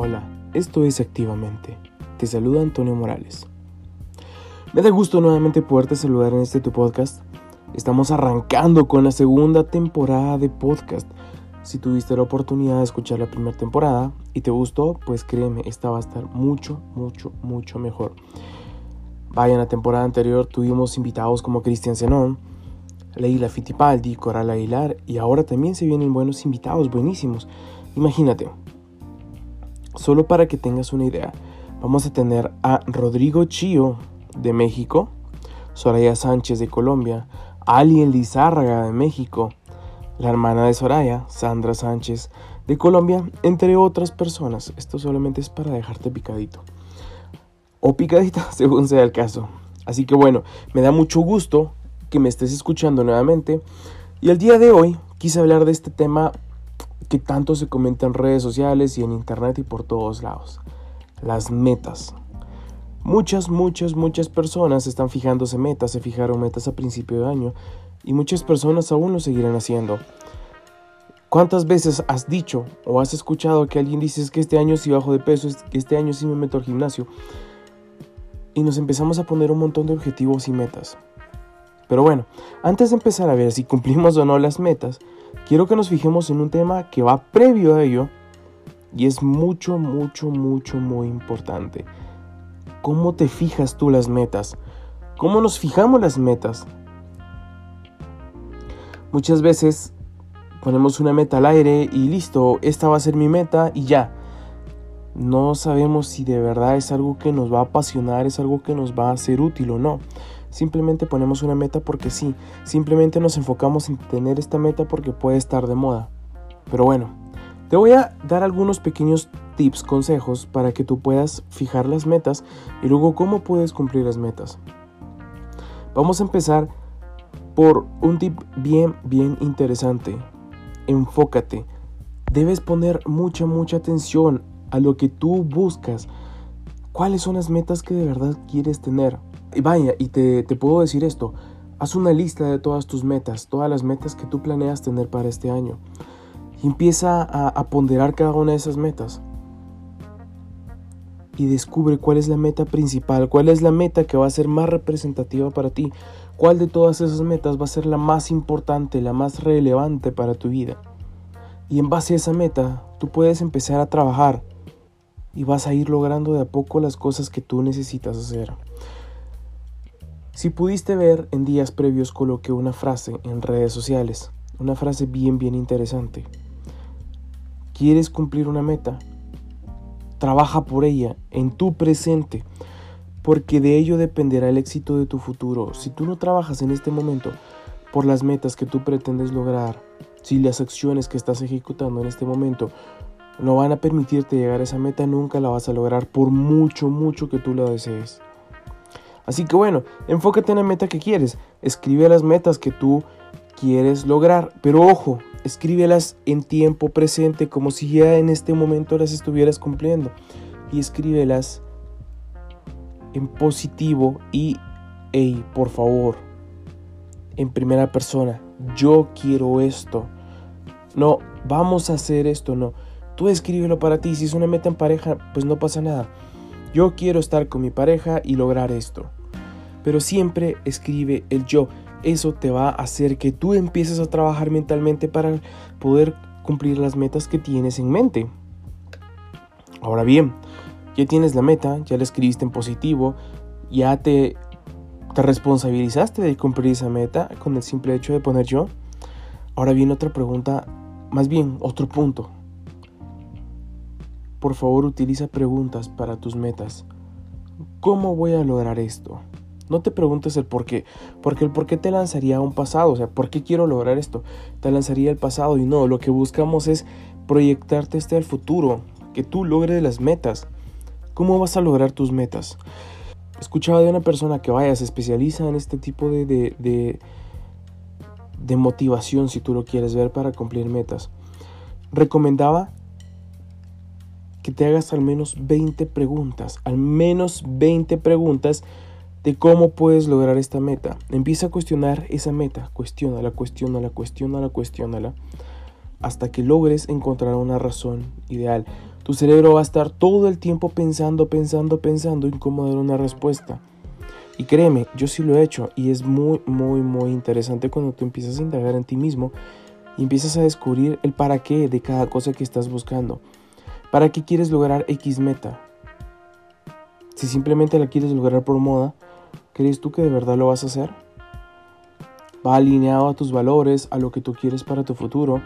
Hola, esto es Activamente. Te saluda Antonio Morales. Me da gusto nuevamente poderte saludar en este tu podcast. Estamos arrancando con la segunda temporada de podcast. Si tuviste la oportunidad de escuchar la primera temporada y te gustó, pues créeme, esta va a estar mucho, mucho, mucho mejor. Vaya, en la temporada anterior tuvimos invitados como Cristian Zenón, Leila Fittipaldi, Coral Aguilar y ahora también se vienen buenos invitados, buenísimos. Imagínate, solo para que tengas una idea, vamos a tener a Rodrigo Chío de México, Soraya Sánchez de Colombia, Alien Lizárraga de México, la hermana de Soraya, Sandra Sánchez de Colombia, entre otras personas. Esto solamente es para dejarte picadito. O picadita, según sea el caso. Así que bueno, me da mucho gusto que me estés escuchando nuevamente. Y el día de hoy quise hablar de este tema que tanto se comenta en redes sociales y en internet y por todos lados. Las metas. Muchas, muchas, muchas personas están fijándose metas, se fijaron metas a principio de año y muchas personas aún lo seguirán haciendo. ¿Cuántas veces has dicho o has escuchado que alguien dice que este año sí bajo de peso, que este año sí me meto al gimnasio? Y nos empezamos a poner un montón de objetivos y metas. Pero bueno, antes de empezar a ver si cumplimos o no las metas, quiero que nos fijemos en un tema que va previo a ello y es mucho, mucho, mucho, muy importante. ¿Cómo te fijas tú las metas? ¿Cómo nos fijamos las metas? Muchas veces ponemos una meta al aire y listo, esta va a ser mi meta y ya. No sabemos si de verdad es algo que nos va a apasionar, es algo que nos va a ser útil o no. Simplemente ponemos una meta porque sí, simplemente nos enfocamos en tener esta meta porque puede estar de moda. Pero bueno, te voy a dar algunos pequeños tips, consejos para que tú puedas fijar las metas y luego cómo puedes cumplir las metas. Vamos a empezar por un tip bien, bien interesante. Enfócate. Debes poner mucha, mucha atención a lo que tú buscas. ¿Cuáles son las metas que de verdad quieres tener? Y vaya, y te, te puedo decir esto. Haz una lista de todas tus metas, todas las metas que tú planeas tener para este año. Y empieza a, a ponderar cada una de esas metas. Y descubre cuál es la meta principal, cuál es la meta que va a ser más representativa para ti, cuál de todas esas metas va a ser la más importante, la más relevante para tu vida. Y en base a esa meta, tú puedes empezar a trabajar y vas a ir logrando de a poco las cosas que tú necesitas hacer. Si pudiste ver, en días previos coloqué una frase en redes sociales, una frase bien, bien interesante. ¿Quieres cumplir una meta? Trabaja por ella, en tu presente, porque de ello dependerá el éxito de tu futuro. Si tú no trabajas en este momento por las metas que tú pretendes lograr, si las acciones que estás ejecutando en este momento no van a permitirte llegar a esa meta, nunca la vas a lograr por mucho, mucho que tú la desees. Así que bueno, enfócate en la meta que quieres, escribe las metas que tú quieres lograr, pero ojo, escríbelas en tiempo presente como si ya en este momento las estuvieras cumpliendo y escríbelas en positivo y, hey, por favor, en primera persona, yo quiero esto. No, vamos a hacer esto, no. Tú escríbelo para ti. Si es una meta en pareja, pues no pasa nada. Yo quiero estar con mi pareja y lograr esto. Pero siempre escribe el yo. Eso te va a hacer que tú empieces a trabajar mentalmente para poder cumplir las metas que tienes en mente. Ahora bien, ya tienes la meta, ya la escribiste en positivo, ya te, te responsabilizaste de cumplir esa meta con el simple hecho de poner yo. Ahora viene otra pregunta, más bien otro punto. Por favor utiliza preguntas para tus metas. ¿Cómo voy a lograr esto? No te preguntes el por qué, porque el por qué te lanzaría a un pasado, o sea, ¿por qué quiero lograr esto? Te lanzaría el pasado y no, lo que buscamos es proyectarte este al futuro, que tú logres las metas. ¿Cómo vas a lograr tus metas? Escuchaba de una persona que vaya, se especializa en este tipo de, de, de, de motivación, si tú lo quieres ver, para cumplir metas. Recomendaba que te hagas al menos 20 preguntas, al menos 20 preguntas de cómo puedes lograr esta meta. Empieza a cuestionar esa meta, cuestiónala, cuestiónala, cuestiónala, cuestiónala. hasta que logres encontrar una razón ideal. Tu cerebro va a estar todo el tiempo pensando, pensando, pensando en cómo dar una respuesta. Y créeme, yo sí lo he hecho y es muy, muy, muy interesante cuando tú empiezas a indagar en ti mismo y empiezas a descubrir el para qué de cada cosa que estás buscando. ¿Para qué quieres lograr X meta? Si simplemente la quieres lograr por moda, ¿crees tú que de verdad lo vas a hacer? ¿Va alineado a tus valores, a lo que tú quieres para tu futuro?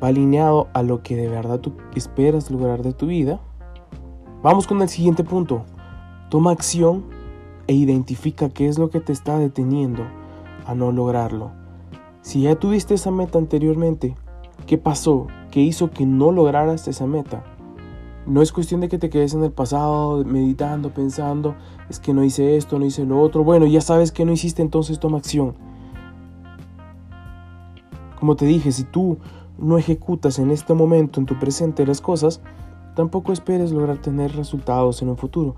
¿Va alineado a lo que de verdad tú esperas lograr de tu vida? Vamos con el siguiente punto. Toma acción e identifica qué es lo que te está deteniendo a no lograrlo. Si ya tuviste esa meta anteriormente, ¿qué pasó? ¿Qué hizo que no lograras esa meta? No es cuestión de que te quedes en el pasado meditando, pensando, es que no hice esto, no hice lo otro. Bueno, ya sabes que no hiciste, entonces toma acción. Como te dije, si tú no ejecutas en este momento, en tu presente, las cosas, tampoco esperes lograr tener resultados en un futuro,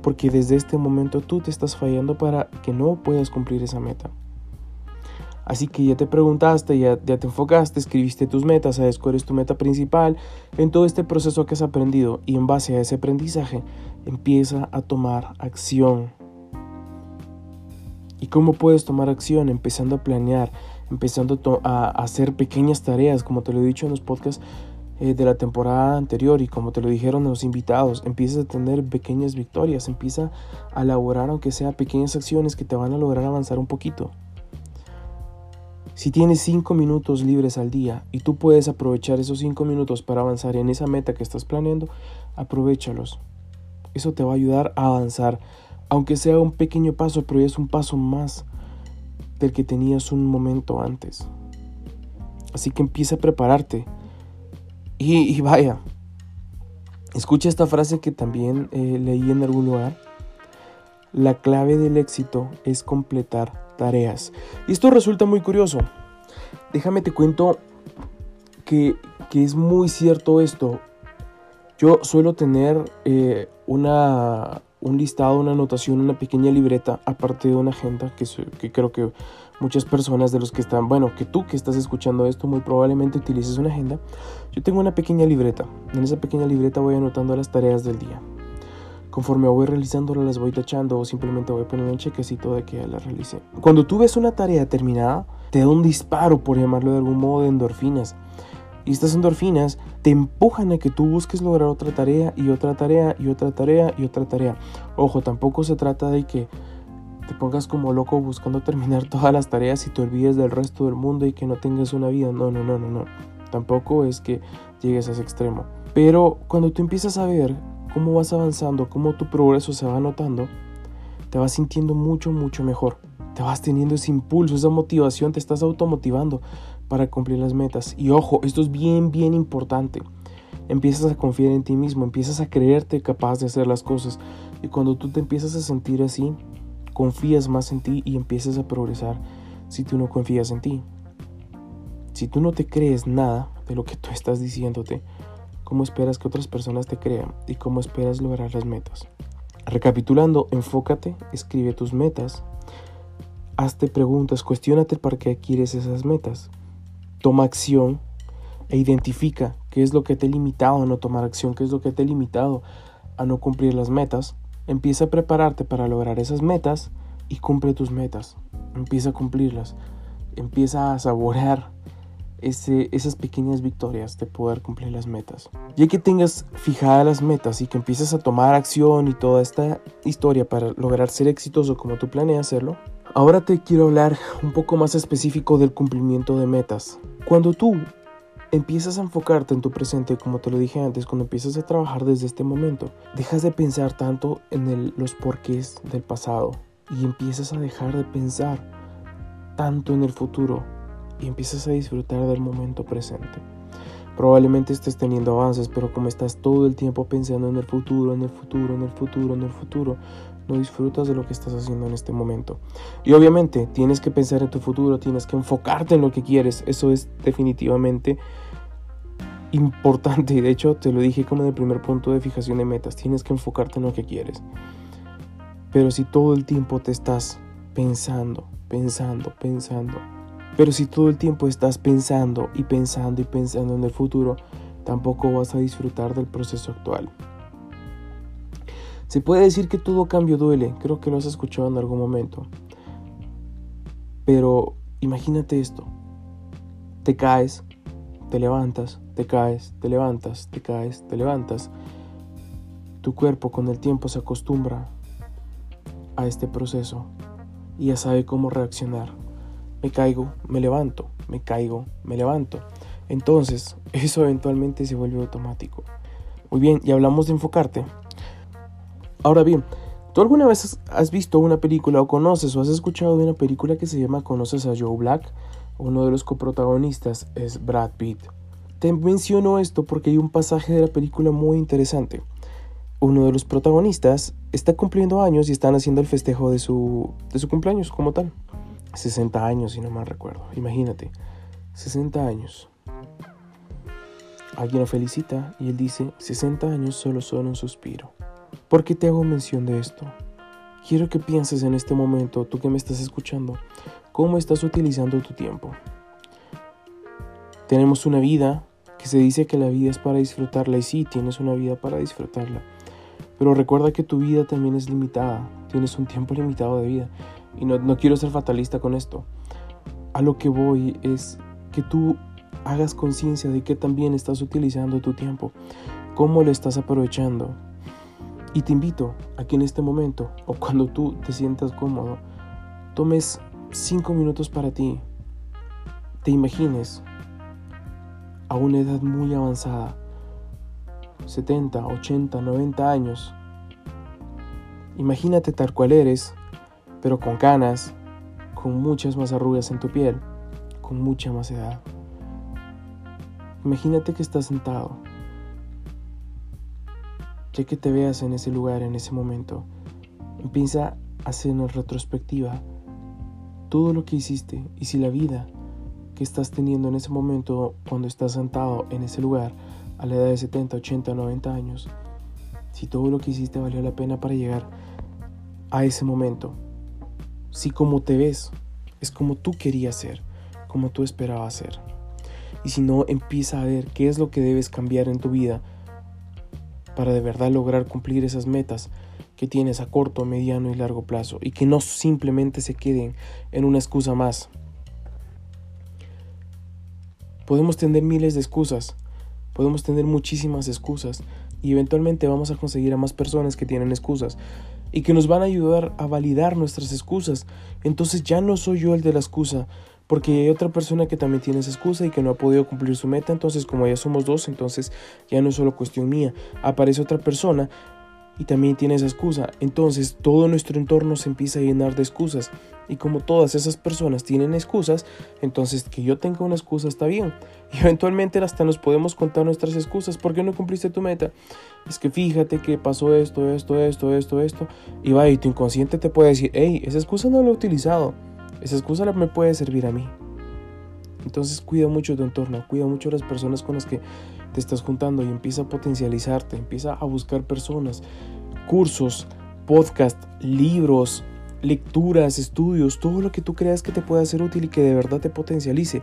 porque desde este momento tú te estás fallando para que no puedas cumplir esa meta. Así que ya te preguntaste, ya, te enfocaste, escribiste tus metas, sabes cuál es tu meta principal en todo este proceso que has aprendido y en base a ese aprendizaje empieza a tomar acción. ¿Y cómo puedes tomar acción? Empezando a planear, empezando a, hacer pequeñas tareas, como te lo he dicho en los podcasts eh, de la temporada anterior y como te lo dijeron los invitados, empiezas a tener pequeñas victorias, empieza a elaborar aunque sea pequeñas acciones que te van a lograr avanzar un poquito. Si tienes 5 minutos libres al día y tú puedes aprovechar esos 5 minutos para avanzar en esa meta que estás planeando, aprovechalos. Eso te va a ayudar a avanzar, aunque sea un pequeño paso, pero es un paso más del que tenías un momento antes. Así que empieza a prepararte. Y, vaya, escucha esta frase que también eh, leí en algún lugar. La clave del éxito es completar tareas. Y esto resulta muy curioso. Déjame te cuento que, es muy cierto esto. Yo suelo tener eh, una, un listado, una anotación, una pequeña libreta, aparte de una agenda, que, que creo que muchas personas de los que están, bueno, que tú que estás escuchando esto muy probablemente utilices una agenda. Yo tengo una pequeña libreta. En esa pequeña libreta voy anotando las tareas del día. Conforme voy realizándolas las voy tachando o simplemente voy poniendo un chequecito de que ya las realicé. Cuando tú ves una tarea terminada, te da un disparo, por llamarlo de algún modo, de endorfinas. Y estas endorfinas te empujan a que tú busques lograr otra tarea y otra tarea y otra tarea y otra tarea. Ojo, tampoco se trata de que te pongas como loco buscando terminar todas las tareas y te olvides del resto del mundo y que no tengas una vida. No, no, no, no, no. Tampoco es que llegues a ese extremo. Pero cuando tú empiezas a ver cómo vas avanzando, cómo tu progreso se va notando, te vas sintiendo mucho, mucho mejor. Te vas teniendo ese impulso, esa motivación, te estás automotivando para cumplir las metas. Y ojo, esto es bien, bien importante. Empiezas a confiar en ti mismo, empiezas a creerte capaz de hacer las cosas. Y cuando tú te empiezas a sentir así, confías más en ti y empiezas a progresar si tú no confías en ti. Si tú no te crees nada de lo que tú estás diciéndote, cómo esperas que otras personas te crean y cómo esperas lograr las metas. Recapitulando, enfócate, escribe tus metas, hazte preguntas, cuestionate para qué quieres esas metas, toma acción e identifica qué es lo que te ha limitado a no tomar acción, qué es lo que te ha limitado a no cumplir las metas. Empieza a prepararte para lograr esas metas y cumple tus metas. Empieza a cumplirlas. Empieza a saborear esas pequeñas victorias de poder cumplir las metas. Ya que tengas fijadas las metas y que empieces a tomar acción y toda esta historia para lograr ser exitoso como tú planeas hacerlo, ahora te quiero hablar un poco más específico del cumplimiento de metas. Cuando tú empiezas a enfocarte en tu presente, como te lo dije antes, cuando empiezas a trabajar desde este momento, dejas de pensar tanto en los porqués del pasado y empiezas a dejar de pensar tanto en el futuro y empiezas a disfrutar del momento presente. Probablemente estés teniendo avances, pero como estás todo el tiempo pensando en el futuro, en el futuro, en el futuro, en el futuro, no disfrutas de lo que estás haciendo en este momento. Y obviamente tienes que pensar en tu futuro, tienes que enfocarte en lo que quieres. Eso es definitivamente importante. Y de hecho te lo dije como en el primer punto de fijación de metas. Tienes que enfocarte en lo que quieres. Pero si todo el tiempo te estás pensando, pensando, pensando Pero si todo el tiempo estás pensando y pensando y pensando en el futuro, tampoco vas a disfrutar del proceso actual. Se puede decir que todo cambio duele, creo que lo has escuchado en algún momento. Pero imagínate esto, te caes, te levantas, te caes, te levantas, te caes, te levantas. Tu cuerpo con el tiempo se acostumbra a este proceso y ya sabe cómo reaccionar. Me caigo, me levanto, me caigo, me levanto. Entonces, eso eventualmente se vuelve automático. Muy bien, y hablamos de enfocarte. Ahora bien, ¿tú alguna vez has visto una película o conoces o has escuchado de una película que se llama Conoces a Joe Black? Uno de los coprotagonistas es Brad Pitt. Te menciono esto porque hay un pasaje de la película muy interesante. Uno de los protagonistas está cumpliendo años y están haciendo el festejo de su, de su cumpleaños como tal. 60 años, si no mal recuerdo. Imagínate, 60 años. Alguien lo felicita y él dice, 60 años solo son un suspiro. ¿Por qué te hago mención de esto? Quiero que pienses en este momento, tú que me estás escuchando, cómo estás utilizando tu tiempo. Tenemos una vida que se dice que la vida es para disfrutarla y sí, tienes una vida para disfrutarla. Pero recuerda que tu vida también es limitada, tienes un tiempo limitado de vida. Y no, no quiero ser fatalista con esto. A lo que voy es que tú hagas conciencia de que también estás utilizando tu tiempo, cómo lo estás aprovechando. Y te invito a que en este momento o cuando tú te sientas cómodo, tomes cinco minutos para ti. Te imagines a una edad muy avanzada, 70, 80, 90 años. Imagínate tal cual eres, pero con canas, con muchas más arrugas en tu piel, con mucha más edad. Imagínate que estás sentado. Ya que te veas en ese lugar, en ese momento, empieza a hacer una retrospectiva. Todo lo que hiciste y si la vida que estás teniendo en ese momento cuando estás sentado en ese lugar a la edad de 70, 80, 90 años, si todo lo que hiciste valió la pena para llegar a ese momento, si como te ves. Es como tú querías ser, como tú esperabas ser, y si no empieza a ver qué es lo que debes cambiar en tu vida para de verdad lograr cumplir esas metas que tienes a corto, mediano y largo plazo y que no simplemente se queden en una excusa más. Podemos tener miles de excusas, podemos tener muchísimas excusas y eventualmente vamos a conseguir a más personas que tienen excusas y que nos van a ayudar a validar nuestras excusas. Entonces ya no soy yo el de la excusa, porque hay otra persona que también tiene esa excusa y que no ha podido cumplir su meta, entonces como ya somos dos, entonces ya no es solo cuestión mía, aparece otra persona y también tiene esa excusa, entonces todo nuestro entorno se empieza a llenar de excusas. Y como todas esas personas tienen excusas, entonces que yo tenga una excusa está bien. Y eventualmente hasta nos podemos contar nuestras excusas, ¿por qué no cumpliste tu meta? Es que fíjate que pasó esto, esto, esto, esto, esto. Y va y tu inconsciente te puede decir, hey, esa excusa no la he utilizado. Esa excusa me puede servir a mí. Entonces cuida mucho tu entorno, cuida mucho las personas con las que te estás juntando y empieza a potencializarte, empieza a buscar personas, cursos, podcast, libros, lecturas, estudios, todo lo que tú creas que te pueda ser útil y que de verdad te potencialice.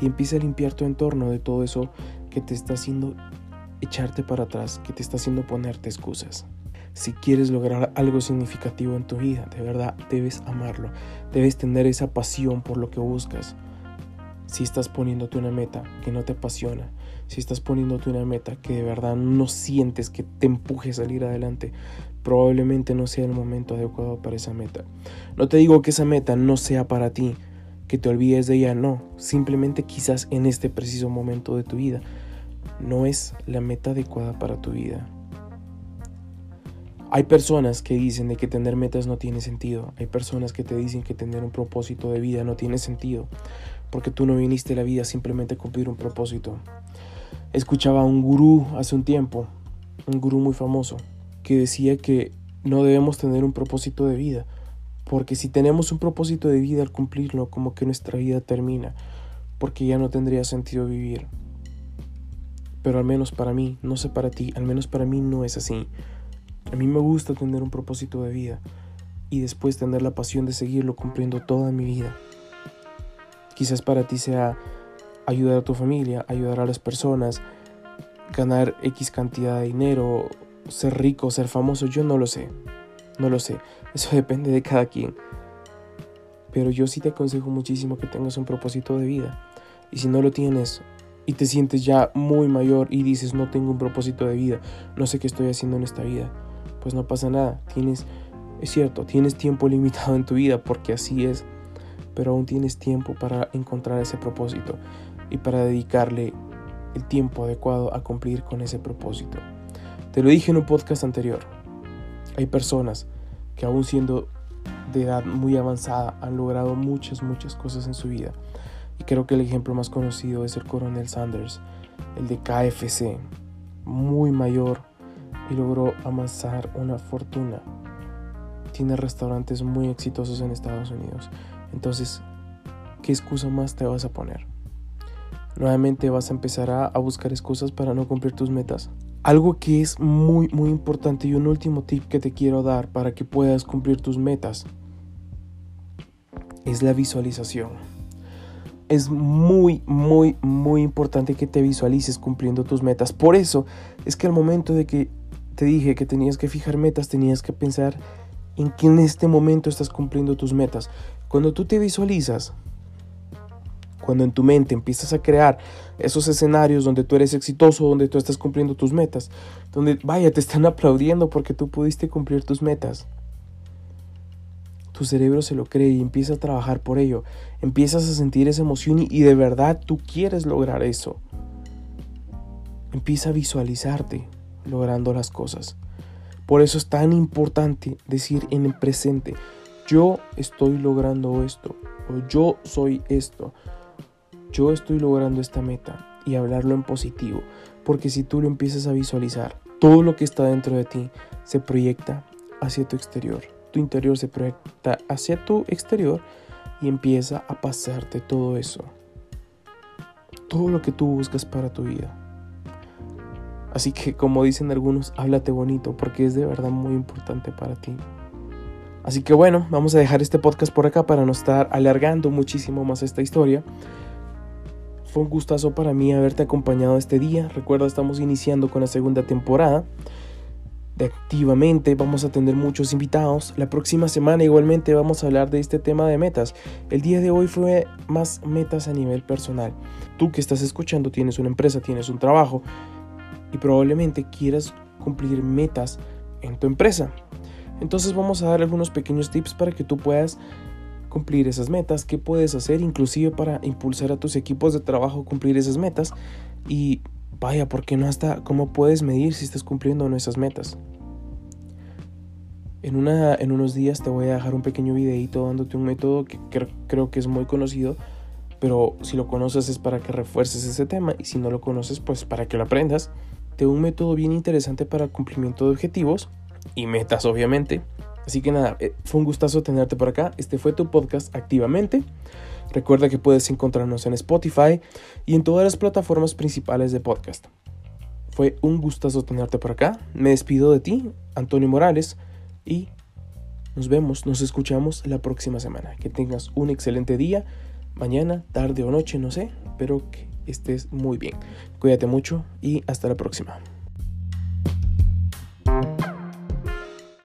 Y empieza a limpiar tu entorno de todo eso que te está haciendo echarte para atrás, que te está haciendo ponerte excusas. Si quieres lograr algo significativo en tu vida, de verdad debes amarlo, debes tener esa pasión por lo que buscas. Si estás poniéndote una meta que no te apasiona, si estás poniéndote una meta que de verdad no sientes que te empuje a salir adelante, probablemente no sea el momento adecuado para esa meta. No te digo que esa meta no sea para ti, que te olvides de ella, no, simplemente quizás en este preciso momento de tu vida no es la meta adecuada para tu vida. Hay personas que dicen de que tener metas no tiene sentido. Hay personas que te dicen que tener un propósito de vida no tiene sentido. Porque tú no viniste a la vida simplemente a cumplir un propósito. Escuchaba a un gurú hace un tiempo, un gurú muy famoso, que decía que no debemos tener un propósito de vida. Porque si tenemos un propósito de vida al cumplirlo, como que nuestra vida termina. Porque ya no tendría sentido vivir. Pero al menos para mí, no sé para ti, al menos para mí no es así. A mí me gusta tener un propósito de vida y después tener la pasión de seguirlo cumpliendo toda mi vida. Quizás para ti sea ayudar a tu familia, ayudar a las personas, ganar X cantidad de dinero, ser rico, ser famoso, yo no lo sé. No lo sé. Eso depende de cada quien. Pero yo sí te aconsejo muchísimo que tengas un propósito de vida. Y si no lo tienes y te sientes ya muy mayor y dices no tengo un propósito de vida, no sé qué estoy haciendo en esta vida, pues no pasa nada. Tienes, es cierto, tienes tiempo limitado en tu vida porque así es. Pero aún tienes tiempo para encontrar ese propósito y para dedicarle el tiempo adecuado a cumplir con ese propósito. Te lo dije en un podcast anterior. Hay personas que aún siendo de edad muy avanzada han logrado muchas, muchas cosas en su vida. Y creo que el ejemplo más conocido es el coronel Sanders, el de KFC, muy mayor y logró amasar una fortuna. Tiene restaurantes muy exitosos en Estados Unidos. Entonces, ¿qué excusa más te vas a poner? Nuevamente vas a empezar a, buscar excusas para no cumplir tus metas. Algo que es muy muy importante y un último tip que te quiero dar para que puedas cumplir tus metas es la visualización. Es muy muy muy importante que te visualices cumpliendo tus metas. Por eso es que al momento de que te dije que tenías que fijar metas, tenías que pensar en que en este momento estás cumpliendo tus metas. Cuando tú te visualizas, cuando en tu mente empiezas a crear esos escenarios donde tú eres exitoso, donde tú estás cumpliendo tus metas, donde vaya, te están aplaudiendo porque tú pudiste cumplir tus metas. Tu cerebro se lo cree y empieza a trabajar por ello. Empiezas a sentir esa emoción y, y de verdad tú quieres lograr eso. Empieza a visualizarte logrando las cosas. Por eso es tan importante decir en el presente, yo estoy logrando esto, o yo soy esto, yo estoy logrando esta meta y hablarlo en positivo, porque si tú lo empiezas a visualizar, todo lo que está dentro de ti se proyecta hacia tu exterior. Tu interior se proyecta hacia tu exterior y empieza a pasarte todo eso. Todo lo que tú buscas para tu vida. Así que como dicen algunos, háblate bonito porque es de verdad muy importante para ti. Así que bueno, vamos a dejar este podcast por acá para no estar alargando muchísimo más esta historia. Fue un gustazo para mí haberte acompañado este día. Recuerda, estamos iniciando con la segunda temporada de Activamente. Vamos a tener muchos invitados. La próxima semana igualmente vamos a hablar de este tema de metas. El día de hoy fue más metas a nivel personal. Tú que estás escuchando tienes una empresa, tienes un trabajo y probablemente quieras cumplir metas en tu empresa. Entonces vamos a dar algunos pequeños tips para que tú puedas cumplir esas metas, qué puedes hacer inclusive para impulsar a tus equipos de trabajo a cumplir esas metas y vaya, ¿por qué no hasta cómo puedes medir si estás cumpliendo o no esas metas? En, una, en unos días te voy a dejar un pequeño videito dándote un método que creo que es muy conocido, pero si lo conoces es para que refuerces ese tema y si no lo conoces pues para que lo aprendas. Te un método bien interesante para cumplimiento de objetivos y metas obviamente Así que nada, eh, fue un gustazo tenerte por acá. Este fue tu podcast activamente. Recuerda que puedes encontrarnos en Spotify y en todas las plataformas principales de podcast. Fue un gustazo tenerte por acá. Me despido de ti, Antonio Morales, y nos vemos, nos escuchamos la próxima semana. Que tengas un excelente día, mañana, tarde o noche, no sé, pero que estés muy bien. Cuídate mucho y hasta la próxima.